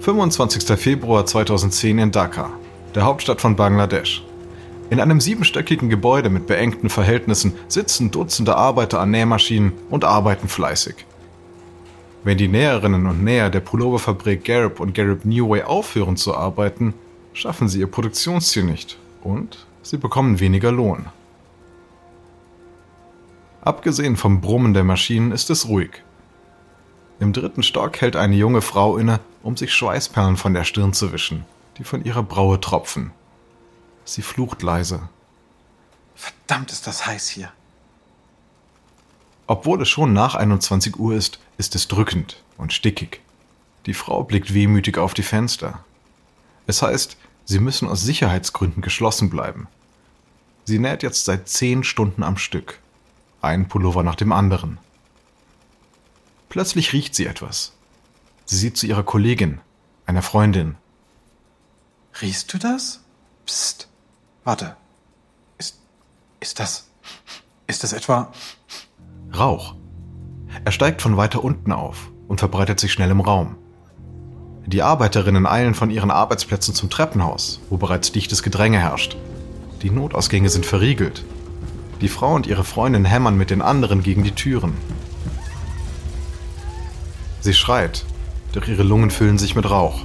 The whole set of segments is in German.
25. Februar 2010 in Dhaka, der Hauptstadt von Bangladesch. In einem siebenstöckigen Gebäude mit beengten Verhältnissen sitzen Dutzende Arbeiter an Nähmaschinen und arbeiten fleißig. Wenn die Näherinnen und Näher der Pulloverfabrik Garib und Garib Newway aufhören zu arbeiten, schaffen sie ihr Produktionsziel nicht und sie bekommen weniger Lohn. Abgesehen vom Brummen der Maschinen ist es ruhig. Im dritten Stock hält eine junge Frau inne, um sich Schweißperlen von der Stirn zu wischen, die von ihrer Braue tropfen. Sie flucht leise. Verdammt ist das heiß hier. Obwohl es schon nach 21 Uhr ist, ist es drückend und stickig. Die Frau blickt wehmütig auf die Fenster. Es heißt, sie müssen aus Sicherheitsgründen geschlossen bleiben. Sie näht jetzt seit zehn Stunden am Stück. Ein Pullover nach dem anderen. Plötzlich riecht sie etwas. Sie sieht zu ihrer Kollegin, einer Freundin. Riechst du das? Psst. Warte. Ist. Ist das. Ist das etwa. Rauch. Er steigt von weiter unten auf und verbreitet sich schnell im Raum. Die Arbeiterinnen eilen von ihren Arbeitsplätzen zum Treppenhaus, wo bereits dichtes Gedränge herrscht. Die Notausgänge sind verriegelt. Die Frau und ihre Freundin hämmern mit den anderen gegen die Türen. Sie schreit, doch ihre Lungen füllen sich mit Rauch.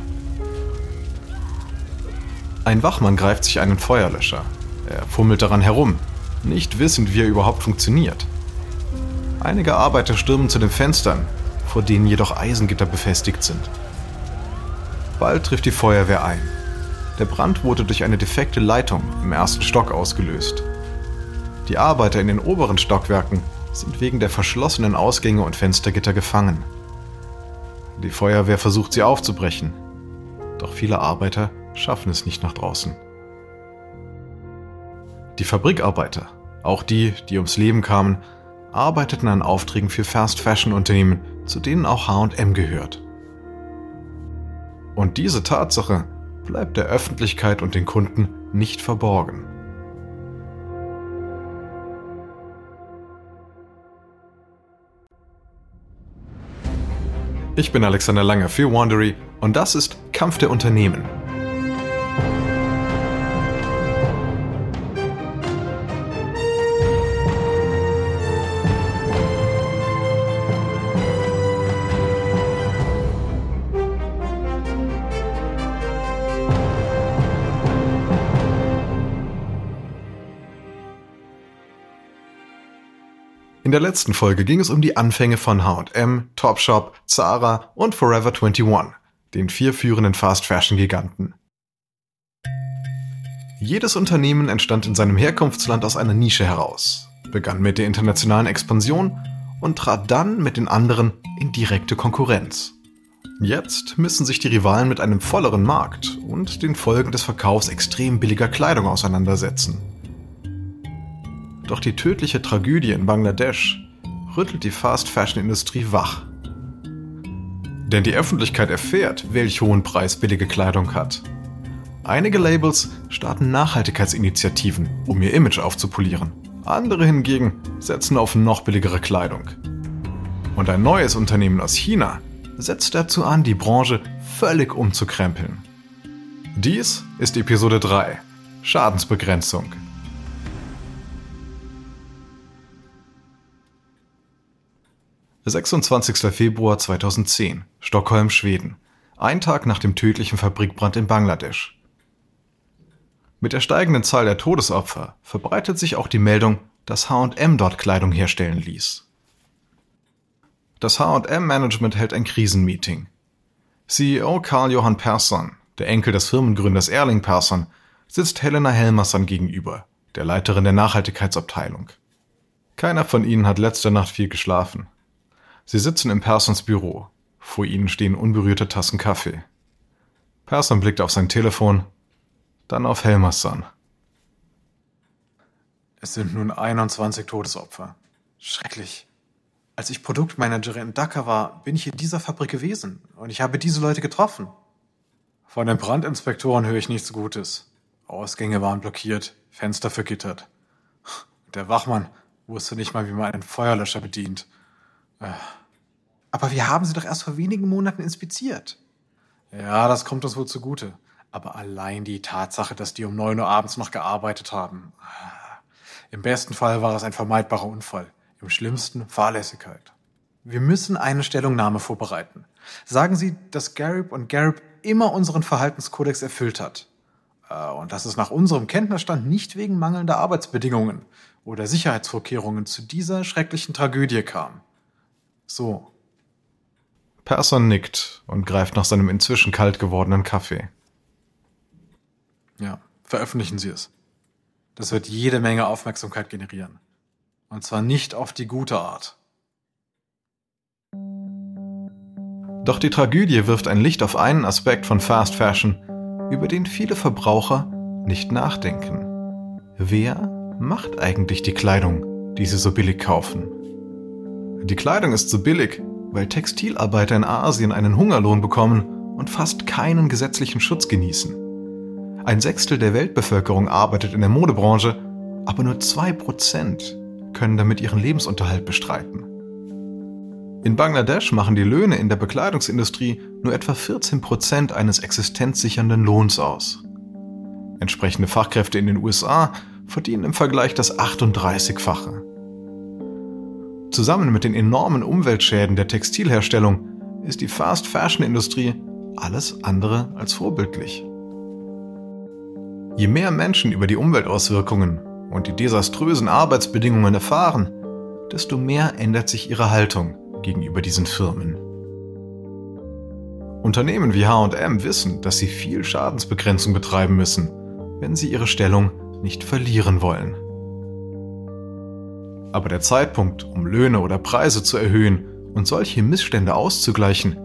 Ein Wachmann greift sich einen Feuerlöscher. Er fummelt daran herum, nicht wissend, wie er überhaupt funktioniert. Einige Arbeiter stürmen zu den Fenstern, vor denen jedoch Eisengitter befestigt sind. Bald trifft die Feuerwehr ein. Der Brand wurde durch eine defekte Leitung im ersten Stock ausgelöst. Die Arbeiter in den oberen Stockwerken sind wegen der verschlossenen Ausgänge und Fenstergitter gefangen. Die Feuerwehr versucht sie aufzubrechen, doch viele Arbeiter schaffen es nicht nach draußen. Die Fabrikarbeiter, auch die, die ums Leben kamen, arbeiteten an Aufträgen für Fast-Fashion-Unternehmen, zu denen auch HM gehört. Und diese Tatsache bleibt der Öffentlichkeit und den Kunden nicht verborgen. Ich bin Alexander Lange für Wandery und das ist Kampf der Unternehmen In der letzten Folge ging es um die Anfänge von H&M, Topshop, Zara und Forever 21, den vier führenden Fast-Fashion-Giganten. Jedes Unternehmen entstand in seinem Herkunftsland aus einer Nische heraus, begann mit der internationalen Expansion und trat dann mit den anderen in direkte Konkurrenz. Jetzt müssen sich die Rivalen mit einem volleren Markt und den Folgen des Verkaufs extrem billiger Kleidung auseinandersetzen. Doch die tödliche Tragödie in Bangladesch rüttelt die Fast-Fashion-Industrie wach. Denn die Öffentlichkeit erfährt, welch hohen Preis billige Kleidung hat. Einige Labels starten Nachhaltigkeitsinitiativen, um ihr Image aufzupolieren. Andere hingegen setzen auf noch billigere Kleidung. Und ein neues Unternehmen aus China setzt dazu an, die Branche völlig umzukrempeln. Dies ist Episode 3 Schadensbegrenzung. 26. Februar 2010, Stockholm, Schweden. Ein Tag nach dem tödlichen Fabrikbrand in Bangladesch. Mit der steigenden Zahl der Todesopfer verbreitet sich auch die Meldung, dass H&M dort Kleidung herstellen ließ. Das H&M-Management hält ein Krisenmeeting. CEO Karl-Johann Persson, der Enkel des Firmengründers Erling Persson, sitzt Helena Helmersson gegenüber, der Leiterin der Nachhaltigkeitsabteilung. Keiner von ihnen hat letzte Nacht viel geschlafen. Sie sitzen in Persons Büro. Vor ihnen stehen unberührte Tassen Kaffee. Person blickt auf sein Telefon, dann auf Helmersson. Es sind nun 21 Todesopfer. Schrecklich. Als ich Produktmanagerin in Dhaka war, bin ich in dieser Fabrik gewesen und ich habe diese Leute getroffen. Von den Brandinspektoren höre ich nichts Gutes. Ausgänge waren blockiert, Fenster vergittert. Der Wachmann wusste nicht mal, wie man einen Feuerlöscher bedient. Äh. Aber wir haben sie doch erst vor wenigen Monaten inspiziert. Ja, das kommt uns wohl zugute. Aber allein die Tatsache, dass die um neun Uhr abends noch gearbeitet haben. Im besten Fall war es ein vermeidbarer Unfall. Im schlimmsten Fahrlässigkeit. Wir müssen eine Stellungnahme vorbereiten. Sagen Sie, dass Garib und Garib immer unseren Verhaltenskodex erfüllt hat. Äh, und dass es nach unserem Kenntnisstand nicht wegen mangelnder Arbeitsbedingungen oder Sicherheitsvorkehrungen zu dieser schrecklichen Tragödie kam. So. Persson nickt und greift nach seinem inzwischen kalt gewordenen Kaffee. Ja, veröffentlichen Sie es. Das wird jede Menge Aufmerksamkeit generieren. Und zwar nicht auf die gute Art. Doch die Tragödie wirft ein Licht auf einen Aspekt von Fast Fashion, über den viele Verbraucher nicht nachdenken. Wer macht eigentlich die Kleidung, die sie so billig kaufen? Die Kleidung ist so billig, weil Textilarbeiter in Asien einen Hungerlohn bekommen und fast keinen gesetzlichen Schutz genießen. Ein Sechstel der Weltbevölkerung arbeitet in der Modebranche, aber nur zwei Prozent können damit ihren Lebensunterhalt bestreiten. In Bangladesch machen die Löhne in der Bekleidungsindustrie nur etwa 14 Prozent eines existenzsichernden Lohns aus. Entsprechende Fachkräfte in den USA verdienen im Vergleich das 38-fache. Zusammen mit den enormen Umweltschäden der Textilherstellung ist die Fast-Fashion-Industrie alles andere als vorbildlich. Je mehr Menschen über die Umweltauswirkungen und die desaströsen Arbeitsbedingungen erfahren, desto mehr ändert sich ihre Haltung gegenüber diesen Firmen. Unternehmen wie HM wissen, dass sie viel Schadensbegrenzung betreiben müssen, wenn sie ihre Stellung nicht verlieren wollen. Aber der Zeitpunkt, um Löhne oder Preise zu erhöhen und solche Missstände auszugleichen,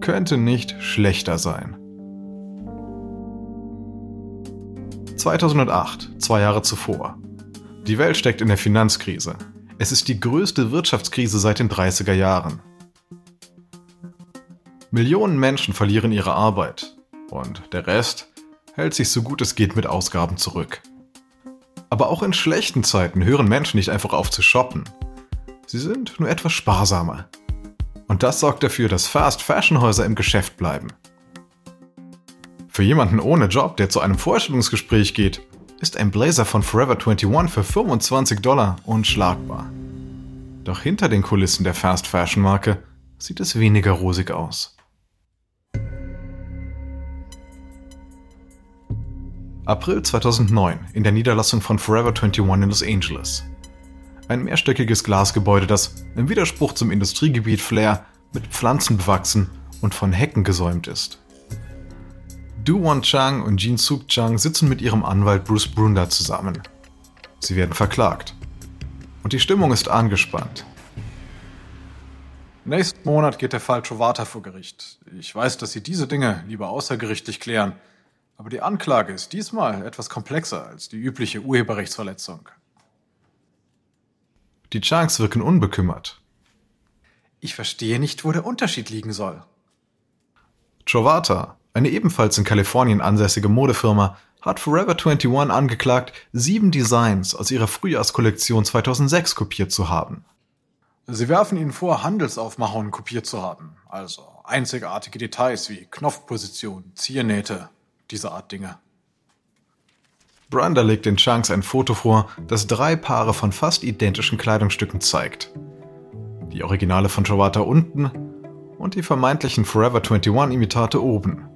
könnte nicht schlechter sein. 2008, zwei Jahre zuvor. Die Welt steckt in der Finanzkrise. Es ist die größte Wirtschaftskrise seit den 30er Jahren. Millionen Menschen verlieren ihre Arbeit und der Rest hält sich so gut es geht mit Ausgaben zurück. Aber auch in schlechten Zeiten hören Menschen nicht einfach auf zu shoppen. Sie sind nur etwas sparsamer. Und das sorgt dafür, dass Fast-Fashion-Häuser im Geschäft bleiben. Für jemanden ohne Job, der zu einem Vorstellungsgespräch geht, ist ein Blazer von Forever 21 für 25 Dollar unschlagbar. Doch hinter den Kulissen der Fast Fashion Marke sieht es weniger rosig aus. April 2009 in der Niederlassung von Forever 21 in Los Angeles. Ein mehrstöckiges Glasgebäude, das im Widerspruch zum Industriegebiet Flair mit Pflanzen bewachsen und von Hecken gesäumt ist. Du Won Chang und Jin Suk Chang sitzen mit ihrem Anwalt Bruce Brunder zusammen. Sie werden verklagt. Und die Stimmung ist angespannt. Nächsten Monat geht der Fall Chovata vor Gericht. Ich weiß, dass Sie diese Dinge lieber außergerichtlich klären, aber die Anklage ist diesmal etwas komplexer als die übliche Urheberrechtsverletzung. Die Changs wirken unbekümmert. Ich verstehe nicht, wo der Unterschied liegen soll. Chovata, eine ebenfalls in Kalifornien ansässige Modefirma hat Forever 21 angeklagt, sieben Designs aus ihrer Frühjahrskollektion 2006 kopiert zu haben. Sie werfen ihnen vor, Handelsaufmachungen kopiert zu haben, also einzigartige Details wie Knopfposition, Ziernähte, diese Art Dinge. Brander legt den Chunks ein Foto vor, das drei Paare von fast identischen Kleidungsstücken zeigt. Die Originale von Jovata unten und die vermeintlichen Forever 21 Imitate oben.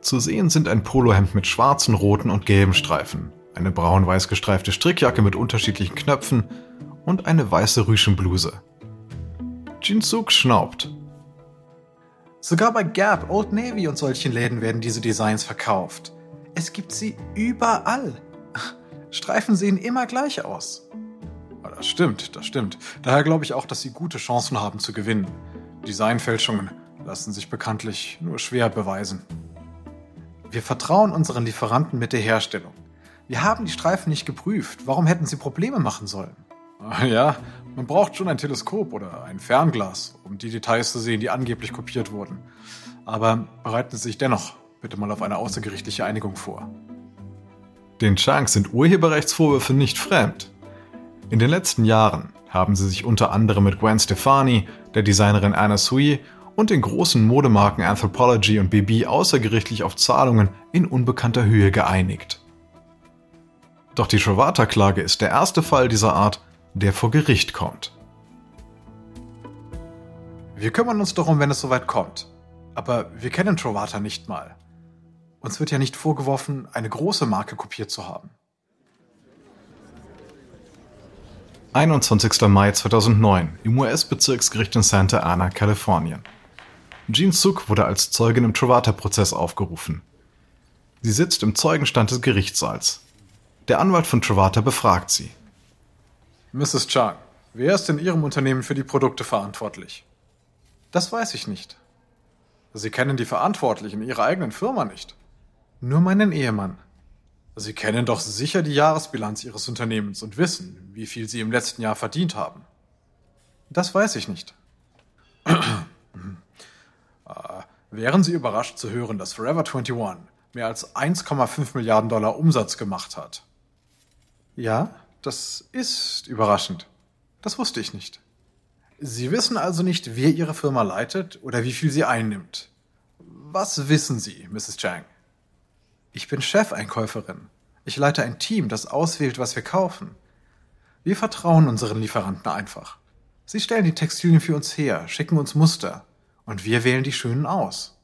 Zu sehen sind ein Polohemd mit schwarzen, roten und gelben Streifen, eine braun-weiß gestreifte Strickjacke mit unterschiedlichen Knöpfen und eine weiße Rüschenbluse. Jinsuk schnaubt. Sogar bei Gap, Old Navy und solchen Läden werden diese Designs verkauft. Es gibt sie überall. Streifen sehen immer gleich aus. Das stimmt, das stimmt. Daher glaube ich auch, dass sie gute Chancen haben zu gewinnen. Designfälschungen lassen sich bekanntlich nur schwer beweisen. Wir vertrauen unseren Lieferanten mit der Herstellung. Wir haben die Streifen nicht geprüft. Warum hätten sie Probleme machen sollen? Ja, man braucht schon ein Teleskop oder ein Fernglas, um die Details zu sehen, die angeblich kopiert wurden. Aber bereiten Sie sich dennoch bitte mal auf eine außergerichtliche Einigung vor. Den Changs sind Urheberrechtsvorwürfe nicht fremd. In den letzten Jahren haben sie sich unter anderem mit Gwen Stefani, der Designerin Anna Sui und den großen Modemarken Anthropology und BB außergerichtlich auf Zahlungen in unbekannter Höhe geeinigt. Doch die Travata-Klage ist der erste Fall dieser Art, der vor Gericht kommt. Wir kümmern uns darum, wenn es soweit kommt. Aber wir kennen Trovata nicht mal. Uns wird ja nicht vorgeworfen, eine große Marke kopiert zu haben. 21. Mai 2009 im US-Bezirksgericht in Santa Ana, Kalifornien. Jean Suk wurde als Zeugin im Trovata-Prozess aufgerufen. Sie sitzt im Zeugenstand des Gerichtssaals. Der Anwalt von Trovata befragt sie. Mrs. Chang, wer ist in Ihrem Unternehmen für die Produkte verantwortlich? Das weiß ich nicht. Sie kennen die Verantwortlichen Ihrer eigenen Firma nicht. Nur meinen Ehemann. Sie kennen doch sicher die Jahresbilanz Ihres Unternehmens und wissen, wie viel Sie im letzten Jahr verdient haben. Das weiß ich nicht. äh, wären Sie überrascht zu hören, dass Forever 21 mehr als 1,5 Milliarden Dollar Umsatz gemacht hat? Ja, das ist überraschend. Das wusste ich nicht. Sie wissen also nicht, wer Ihre Firma leitet oder wie viel sie einnimmt. Was wissen Sie, Mrs. Chang? Ich bin Chefeinkäuferin. Ich leite ein Team, das auswählt, was wir kaufen. Wir vertrauen unseren Lieferanten einfach. Sie stellen die Textilien für uns her, schicken uns Muster und wir wählen die schönen aus.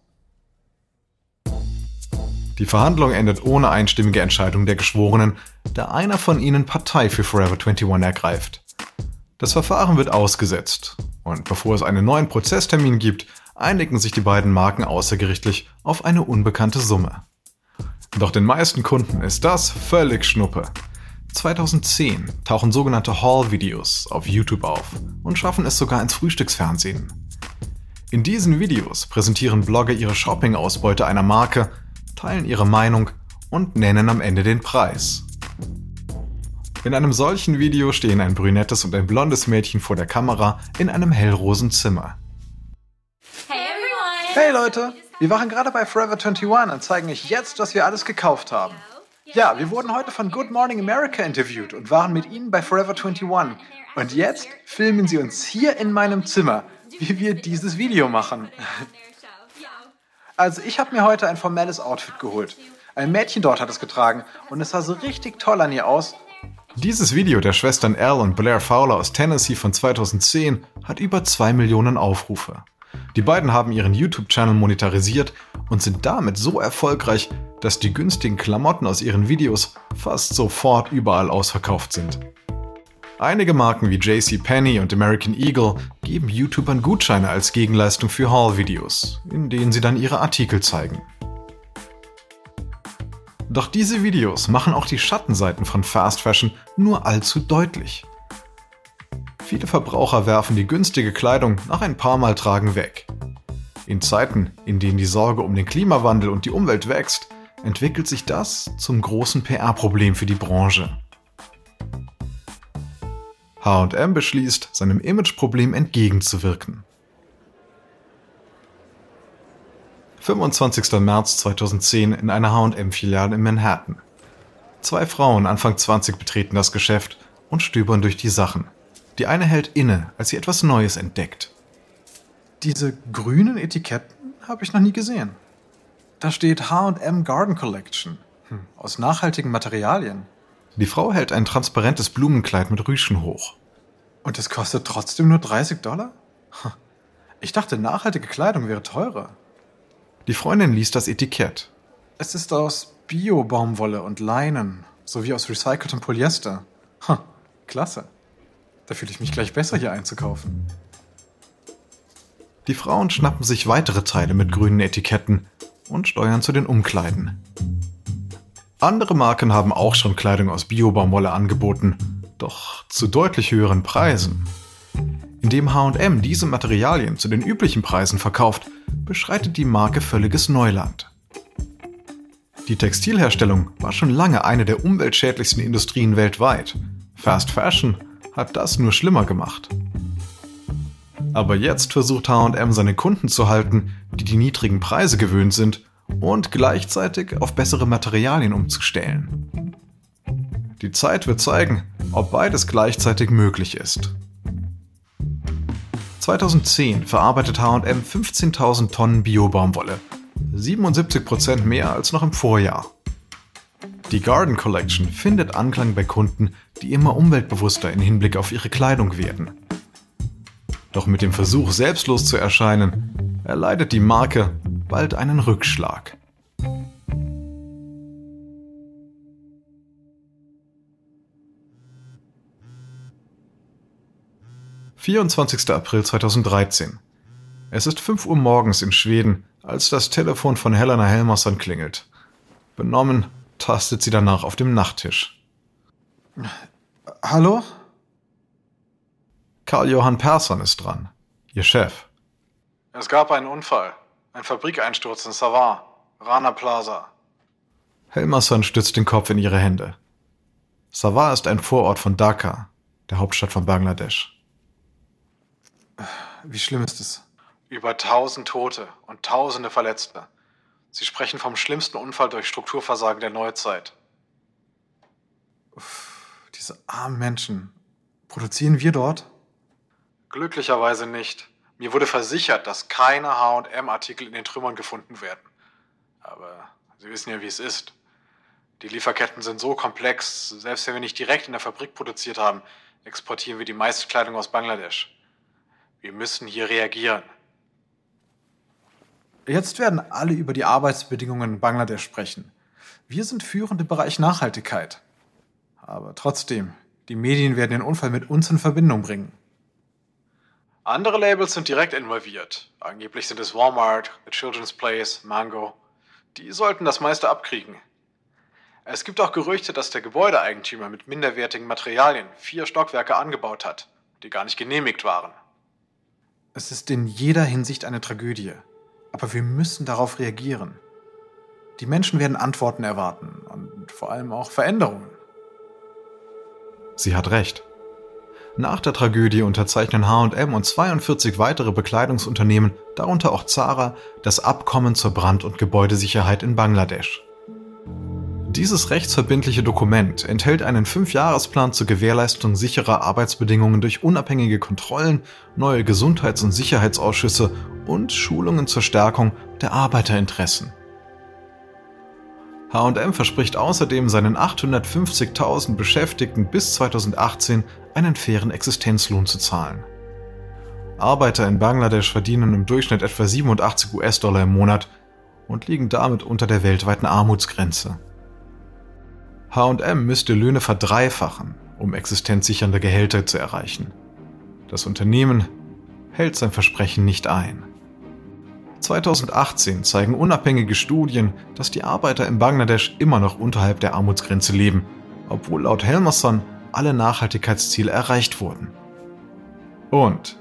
Die Verhandlung endet ohne einstimmige Entscheidung der Geschworenen, da einer von ihnen Partei für Forever 21 ergreift. Das Verfahren wird ausgesetzt und bevor es einen neuen Prozesstermin gibt, einigen sich die beiden Marken außergerichtlich auf eine unbekannte Summe. Doch den meisten Kunden ist das völlig Schnuppe. 2010 tauchen sogenannte Haul-Videos auf YouTube auf und schaffen es sogar ins Frühstücksfernsehen. In diesen Videos präsentieren Blogger ihre Shopping-Ausbeute einer Marke, teilen ihre Meinung und nennen am Ende den Preis. In einem solchen Video stehen ein brünettes und ein blondes Mädchen vor der Kamera in einem hellrosen Zimmer. Hey Leute, wir waren gerade bei Forever 21 und zeigen euch jetzt, was wir alles gekauft haben. Ja, wir wurden heute von Good Morning America interviewt und waren mit ihnen bei Forever 21. Und jetzt filmen sie uns hier in meinem Zimmer, wie wir dieses Video machen. Also ich habe mir heute ein formelles Outfit geholt. Ein Mädchen dort hat es getragen und es sah so richtig toll an ihr aus dieses Video der Schwestern Al und Blair Fowler aus Tennessee von 2010 hat über 2 Millionen Aufrufe. Die beiden haben ihren YouTube-Channel monetarisiert und sind damit so erfolgreich, dass die günstigen Klamotten aus ihren Videos fast sofort überall ausverkauft sind. Einige Marken wie JC Penney und American Eagle geben YouTubern Gutscheine als Gegenleistung für Haul-Videos, in denen sie dann ihre Artikel zeigen. Doch diese Videos machen auch die Schattenseiten von Fast Fashion nur allzu deutlich. Viele Verbraucher werfen die günstige Kleidung nach ein paar Mal tragen weg. In Zeiten, in denen die Sorge um den Klimawandel und die Umwelt wächst, entwickelt sich das zum großen PR-Problem für die Branche. HM beschließt, seinem Imageproblem entgegenzuwirken. 25. März 2010 in einer H&M-Filiale in Manhattan. Zwei Frauen Anfang 20 betreten das Geschäft und stöbern durch die Sachen. Die eine hält inne, als sie etwas Neues entdeckt. Diese grünen Etiketten habe ich noch nie gesehen. Da steht H&M Garden Collection. Hm, aus nachhaltigen Materialien. Die Frau hält ein transparentes Blumenkleid mit Rüschen hoch. Und es kostet trotzdem nur 30 Dollar? Ich dachte, nachhaltige Kleidung wäre teurer. Die Freundin liest das Etikett. Es ist aus Bio-Baumwolle und Leinen, sowie aus recyceltem Polyester. Ha, klasse. Da fühle ich mich gleich besser, hier einzukaufen. Die Frauen schnappen sich weitere Teile mit grünen Etiketten und steuern zu den Umkleiden. Andere Marken haben auch schon Kleidung aus Bio-Baumwolle angeboten, doch zu deutlich höheren Preisen. Indem HM diese Materialien zu den üblichen Preisen verkauft, beschreitet die Marke völliges Neuland. Die Textilherstellung war schon lange eine der umweltschädlichsten Industrien weltweit. Fast Fashion hat das nur schlimmer gemacht. Aber jetzt versucht HM seine Kunden zu halten, die die niedrigen Preise gewöhnt sind, und gleichzeitig auf bessere Materialien umzustellen. Die Zeit wird zeigen, ob beides gleichzeitig möglich ist. 2010 verarbeitet H&M 15.000 Tonnen Bio-Baumwolle. 77% mehr als noch im Vorjahr. Die Garden Collection findet Anklang bei Kunden, die immer umweltbewusster in Hinblick auf ihre Kleidung werden. Doch mit dem Versuch, selbstlos zu erscheinen, erleidet die Marke bald einen Rückschlag. 24. April 2013. Es ist 5 Uhr morgens in Schweden, als das Telefon von Helena Helmersson klingelt. Benommen tastet sie danach auf dem Nachttisch. Hallo? Karl-Johann Persson ist dran. Ihr Chef. Es gab einen Unfall. Ein Fabrikeinsturz in Savar, Rana Plaza. Helmersson stützt den Kopf in ihre Hände. Savar ist ein Vorort von Dhaka, der Hauptstadt von Bangladesch. Wie schlimm ist es? Über tausend Tote und tausende Verletzte. Sie sprechen vom schlimmsten Unfall durch Strukturversagen der Neuzeit. Uff, diese armen Menschen. Produzieren wir dort? Glücklicherweise nicht. Mir wurde versichert, dass keine HM-Artikel in den Trümmern gefunden werden. Aber Sie wissen ja, wie es ist. Die Lieferketten sind so komplex, selbst wenn wir nicht direkt in der Fabrik produziert haben, exportieren wir die meiste Kleidung aus Bangladesch. Wir müssen hier reagieren. Jetzt werden alle über die Arbeitsbedingungen in Bangladesch sprechen. Wir sind führend im Bereich Nachhaltigkeit. Aber trotzdem, die Medien werden den Unfall mit uns in Verbindung bringen. Andere Labels sind direkt involviert. Angeblich sind es Walmart, The Children's Place, Mango. Die sollten das meiste abkriegen. Es gibt auch Gerüchte, dass der Gebäudeeigentümer mit minderwertigen Materialien vier Stockwerke angebaut hat, die gar nicht genehmigt waren. Es ist in jeder Hinsicht eine Tragödie. Aber wir müssen darauf reagieren. Die Menschen werden Antworten erwarten und vor allem auch Veränderungen. Sie hat recht. Nach der Tragödie unterzeichnen HM und 42 weitere Bekleidungsunternehmen, darunter auch Zara, das Abkommen zur Brand- und Gebäudesicherheit in Bangladesch. Dieses rechtsverbindliche Dokument enthält einen Fünfjahresplan zur Gewährleistung sicherer Arbeitsbedingungen durch unabhängige Kontrollen, neue Gesundheits- und Sicherheitsausschüsse und Schulungen zur Stärkung der Arbeiterinteressen. HM verspricht außerdem seinen 850.000 Beschäftigten bis 2018 einen fairen Existenzlohn zu zahlen. Arbeiter in Bangladesch verdienen im Durchschnitt etwa 87 US-Dollar im Monat und liegen damit unter der weltweiten Armutsgrenze. HM müsste Löhne verdreifachen, um existenzsichernde Gehälter zu erreichen. Das Unternehmen hält sein Versprechen nicht ein. 2018 zeigen unabhängige Studien, dass die Arbeiter in Bangladesch immer noch unterhalb der Armutsgrenze leben, obwohl laut Helmerson alle Nachhaltigkeitsziele erreicht wurden. Und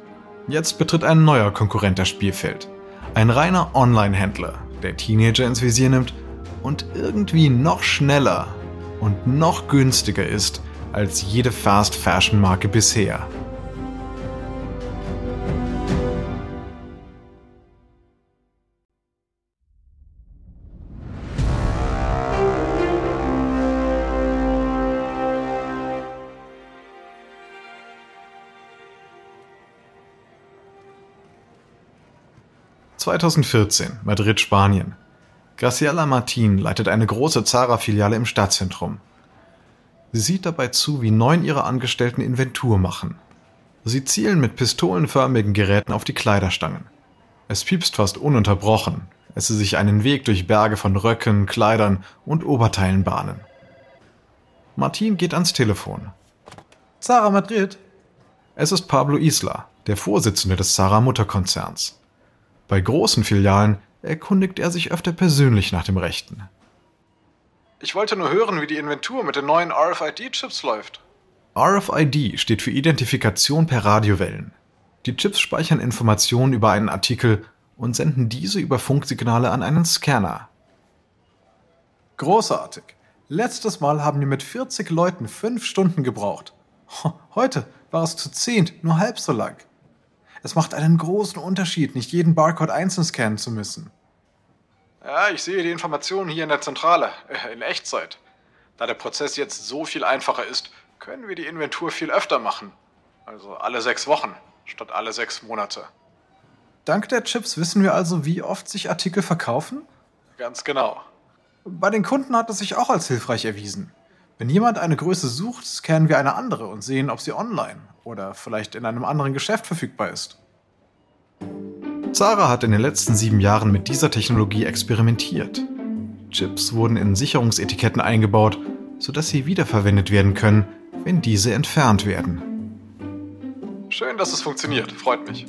jetzt betritt ein neuer Konkurrent das Spielfeld. Ein reiner Online-Händler, der Teenager ins Visier nimmt und irgendwie noch schneller und noch günstiger ist als jede Fast-Fashion-Marke bisher. (2014) Madrid, Spanien Graciela Martin leitet eine große Zara-Filiale im Stadtzentrum. Sie sieht dabei zu, wie neun ihrer Angestellten Inventur machen. Sie zielen mit pistolenförmigen Geräten auf die Kleiderstangen. Es piepst fast ununterbrochen, als sie sich einen Weg durch Berge von Röcken, Kleidern und Oberteilen bahnen. Martin geht ans Telefon. Zara Madrid. Es ist Pablo Isla, der Vorsitzende des Zara Mutterkonzerns. Bei großen Filialen erkundigt er sich öfter persönlich nach dem Rechten. Ich wollte nur hören, wie die Inventur mit den neuen RFID-Chips läuft. RFID steht für Identifikation per Radiowellen. Die Chips speichern Informationen über einen Artikel und senden diese über Funksignale an einen Scanner. Großartig. Letztes Mal haben wir mit 40 Leuten fünf Stunden gebraucht. Heute war es zu zehnt nur halb so lang. Es macht einen großen Unterschied, nicht jeden Barcode einzeln scannen zu müssen. Ja, ich sehe die Informationen hier in der Zentrale, äh, in Echtzeit. Da der Prozess jetzt so viel einfacher ist, können wir die Inventur viel öfter machen. Also alle sechs Wochen. statt alle sechs Monate. Dank der Chips wissen wir also, wie oft sich Artikel verkaufen? Ganz genau. Bei den Kunden hat es sich auch als hilfreich erwiesen. Wenn jemand eine Größe sucht, scannen wir eine andere und sehen, ob sie online oder vielleicht in einem anderen Geschäft verfügbar ist. Zara hat in den letzten sieben Jahren mit dieser Technologie experimentiert. Chips wurden in Sicherungsetiketten eingebaut, sodass sie wiederverwendet werden können, wenn diese entfernt werden. Schön, dass es funktioniert. Freut mich.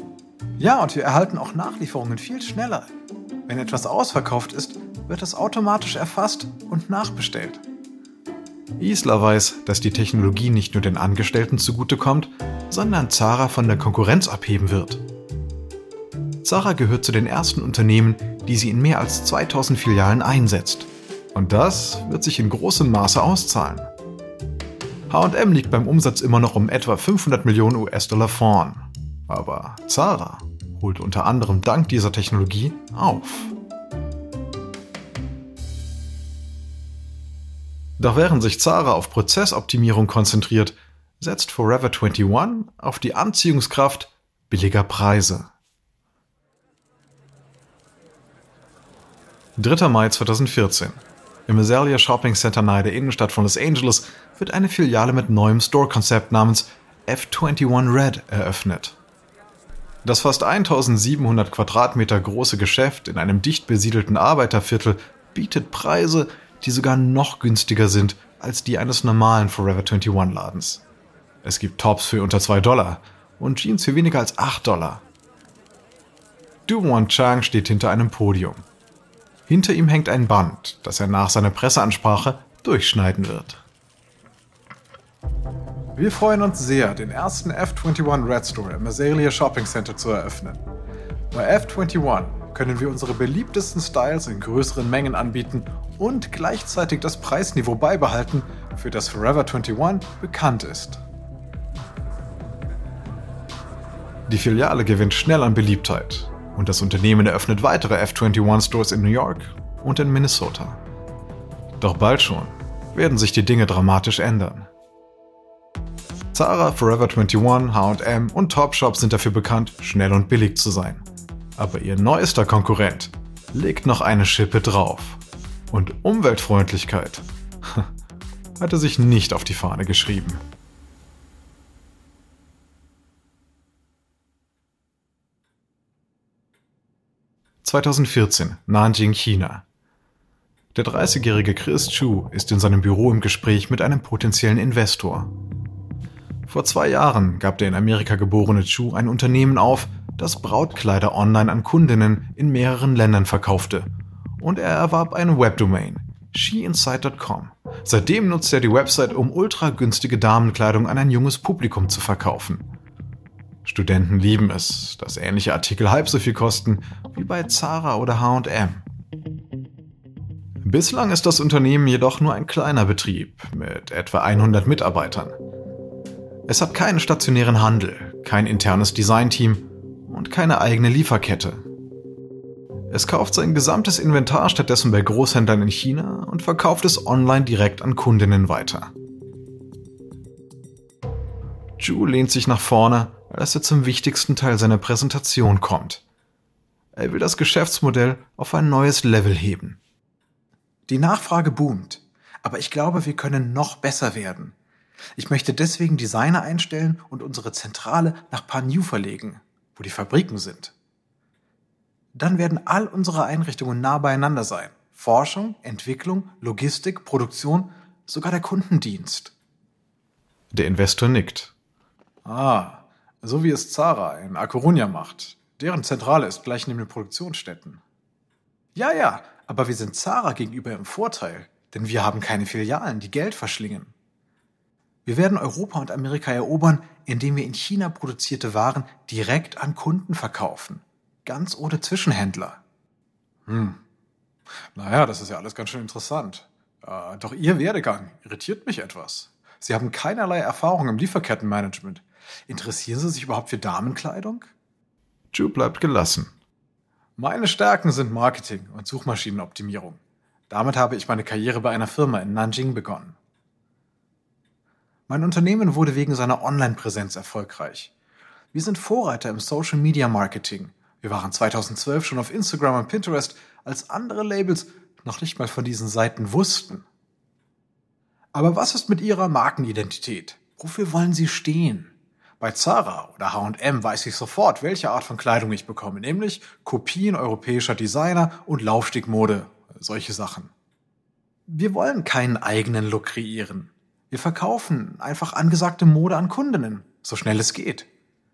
Ja, und wir erhalten auch Nachlieferungen viel schneller. Wenn etwas ausverkauft ist, wird es automatisch erfasst und nachbestellt. Isla weiß, dass die Technologie nicht nur den Angestellten zugutekommt, sondern Zara von der Konkurrenz abheben wird. Zara gehört zu den ersten Unternehmen, die sie in mehr als 2000 Filialen einsetzt. Und das wird sich in großem Maße auszahlen. HM liegt beim Umsatz immer noch um etwa 500 Millionen US-Dollar vorn. Aber Zara holt unter anderem dank dieser Technologie auf. Doch während sich Zara auf Prozessoptimierung konzentriert, setzt Forever 21 auf die Anziehungskraft billiger Preise. 3. Mai 2014. Im Azalea Shopping Center nahe der Innenstadt von Los Angeles wird eine Filiale mit neuem Store-Konzept namens F21 Red eröffnet. Das fast 1700 Quadratmeter große Geschäft in einem dicht besiedelten Arbeiterviertel bietet Preise, die sogar noch günstiger sind als die eines normalen Forever 21 Ladens. Es gibt Tops für unter 2 Dollar und Jeans für weniger als 8 Dollar. Du Won Chang steht hinter einem Podium. Hinter ihm hängt ein Band, das er nach seiner Presseansprache durchschneiden wird. Wir freuen uns sehr, den ersten F21 Red Store im Azalea Shopping Center zu eröffnen. Bei F21 können wir unsere beliebtesten Styles in größeren Mengen anbieten und gleichzeitig das Preisniveau beibehalten, für das Forever 21 bekannt ist. Die Filiale gewinnt schnell an Beliebtheit und das Unternehmen eröffnet weitere F21 Stores in New York und in Minnesota. Doch bald schon werden sich die Dinge dramatisch ändern. Zara, Forever 21, HM und Topshop sind dafür bekannt, schnell und billig zu sein. Aber ihr neuester Konkurrent legt noch eine Schippe drauf. Und Umweltfreundlichkeit hat er sich nicht auf die Fahne geschrieben. 2014, Nanjing, China. Der 30-jährige Chris Chu ist in seinem Büro im Gespräch mit einem potenziellen Investor. Vor zwei Jahren gab der in Amerika geborene Chu ein Unternehmen auf, das Brautkleider online an Kundinnen in mehreren Ländern verkaufte. Und er erwarb eine Webdomain, sheinside.com. Seitdem nutzt er die Website, um ultra günstige Damenkleidung an ein junges Publikum zu verkaufen. Studenten lieben es, dass ähnliche Artikel halb so viel kosten wie bei Zara oder HM. Bislang ist das Unternehmen jedoch nur ein kleiner Betrieb mit etwa 100 Mitarbeitern. Es hat keinen stationären Handel, kein internes Designteam und keine eigene Lieferkette. Es kauft sein gesamtes Inventar stattdessen bei Großhändlern in China und verkauft es online direkt an Kundinnen weiter. Ju lehnt sich nach vorne als er zum wichtigsten Teil seiner Präsentation kommt. Er will das Geschäftsmodell auf ein neues Level heben. Die Nachfrage boomt, aber ich glaube, wir können noch besser werden. Ich möchte deswegen Designer einstellen und unsere Zentrale nach Panyu verlegen, wo die Fabriken sind. Dann werden all unsere Einrichtungen nah beieinander sein. Forschung, Entwicklung, Logistik, Produktion, sogar der Kundendienst. Der Investor nickt. Ah, so wie es Zara in A Coruña macht. Deren Zentrale ist gleich neben den Produktionsstätten. Ja, ja, aber wir sind Zara gegenüber im Vorteil, denn wir haben keine Filialen, die Geld verschlingen. Wir werden Europa und Amerika erobern, indem wir in China produzierte Waren direkt an Kunden verkaufen. Ganz ohne Zwischenhändler. Hm. Naja, das ist ja alles ganz schön interessant. Äh, doch Ihr Werdegang irritiert mich etwas. Sie haben keinerlei Erfahrung im Lieferkettenmanagement. Interessieren Sie sich überhaupt für Damenkleidung? Ju bleibt gelassen. Meine Stärken sind Marketing und Suchmaschinenoptimierung. Damit habe ich meine Karriere bei einer Firma in Nanjing begonnen. Mein Unternehmen wurde wegen seiner Online-Präsenz erfolgreich. Wir sind Vorreiter im Social Media Marketing. Wir waren 2012 schon auf Instagram und Pinterest, als andere Labels noch nicht mal von diesen Seiten wussten. Aber was ist mit ihrer Markenidentität? Wofür wollen sie stehen? Bei Zara oder H&M weiß ich sofort, welche Art von Kleidung ich bekomme, nämlich Kopien europäischer Designer und Laufstegmode, solche Sachen. Wir wollen keinen eigenen Look kreieren. Wir verkaufen einfach angesagte Mode an Kundinnen, so schnell es geht.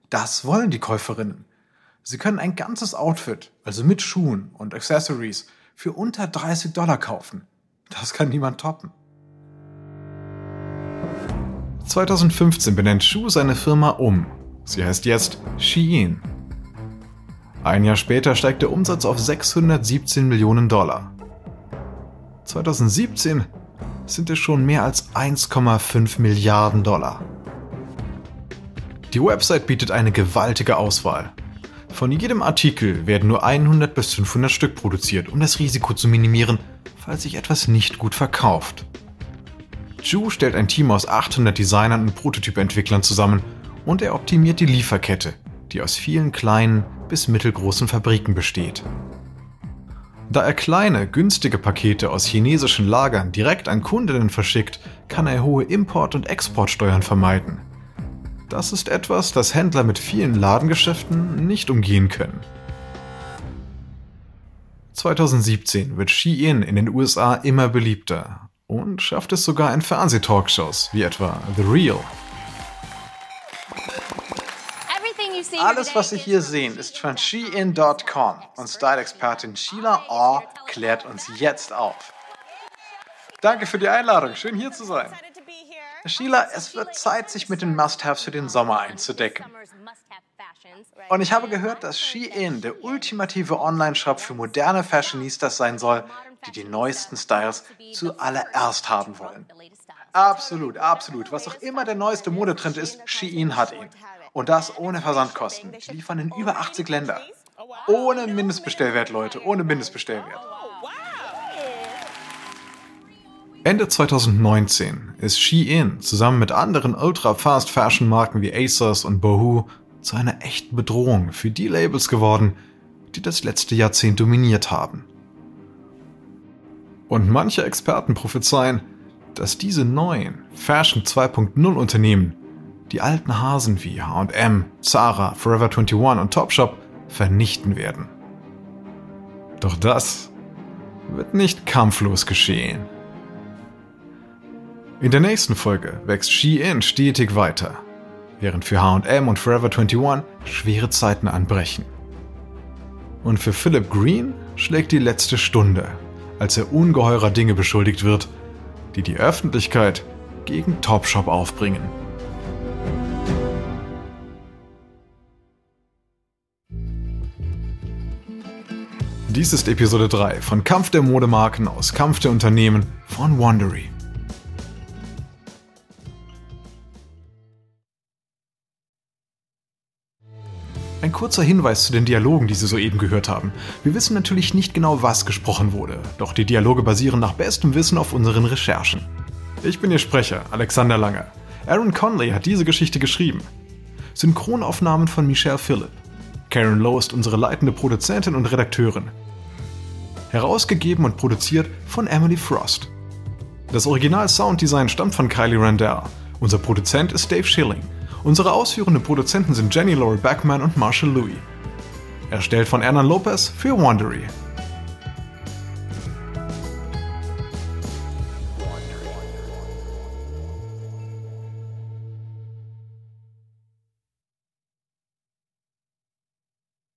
Das wollen die Käuferinnen. Sie können ein ganzes Outfit, also mit Schuhen und Accessories, für unter 30 Dollar kaufen. Das kann niemand toppen. 2015 benennt Shu seine Firma um. Sie heißt jetzt Shein. Ein Jahr später steigt der Umsatz auf 617 Millionen Dollar. 2017 sind es schon mehr als 1,5 Milliarden Dollar. Die Website bietet eine gewaltige Auswahl. Von jedem Artikel werden nur 100 bis 500 Stück produziert, um das Risiko zu minimieren, falls sich etwas nicht gut verkauft. Ju stellt ein Team aus 800 Designern und Prototypentwicklern zusammen und er optimiert die Lieferkette, die aus vielen kleinen bis mittelgroßen Fabriken besteht. Da er kleine, günstige Pakete aus chinesischen Lagern direkt an Kundinnen verschickt, kann er hohe Import- und Exportsteuern vermeiden. Das ist etwas, das Händler mit vielen Ladengeschäften nicht umgehen können. 2017 wird Shein in den USA immer beliebter und schafft es sogar in Fernsehtalkshows wie etwa The Real. Alles, was Sie hier sehen, ist von Shein.com und Style-Expertin Sheila Orr klärt uns jetzt auf. Danke für die Einladung, schön hier zu sein. Sheila, es wird Zeit, sich mit den Must-Haves für den Sommer einzudecken. Und ich habe gehört, dass Shein der ultimative Online-Shop für moderne Fashionistas sein soll, die die neuesten Styles zuallererst haben wollen. Absolut, absolut. Was auch immer der neueste Modetrend ist, Shein hat ihn. Und das ohne Versandkosten. Die liefern in über 80 Länder. Ohne Mindestbestellwert, Leute, ohne Mindestbestellwert. Ende 2019 ist Shein zusammen mit anderen Ultra-Fast-Fashion-Marken wie ASOS und Boohoo zu einer echten Bedrohung für die Labels geworden, die das letzte Jahrzehnt dominiert haben. Und manche Experten prophezeien, dass diese neuen Fashion 2.0 Unternehmen die alten Hasen wie H&M, Zara, Forever 21 und Topshop vernichten werden. Doch das wird nicht kampflos geschehen. In der nächsten Folge wächst Shein stetig weiter, während für H&M und Forever 21 schwere Zeiten anbrechen. Und für Philip Green schlägt die letzte Stunde, als er ungeheurer Dinge beschuldigt wird, die die Öffentlichkeit gegen Topshop aufbringen. Dies ist Episode 3 von Kampf der Modemarken aus Kampf der Unternehmen von Wandery. Ein kurzer Hinweis zu den Dialogen, die Sie soeben gehört haben. Wir wissen natürlich nicht genau, was gesprochen wurde, doch die Dialoge basieren nach bestem Wissen auf unseren Recherchen. Ich bin Ihr Sprecher, Alexander Langer. Aaron Conley hat diese Geschichte geschrieben. Synchronaufnahmen von Michelle Phillip. Karen Lowe ist unsere leitende Produzentin und Redakteurin. Herausgegeben und produziert von Emily Frost. Das Original-Sounddesign stammt von Kylie Randall. Unser Produzent ist Dave Schilling. Unsere ausführenden Produzenten sind Jenny Laurie Backman und Marshall Louis. Erstellt von Ernan Lopez für Wandery.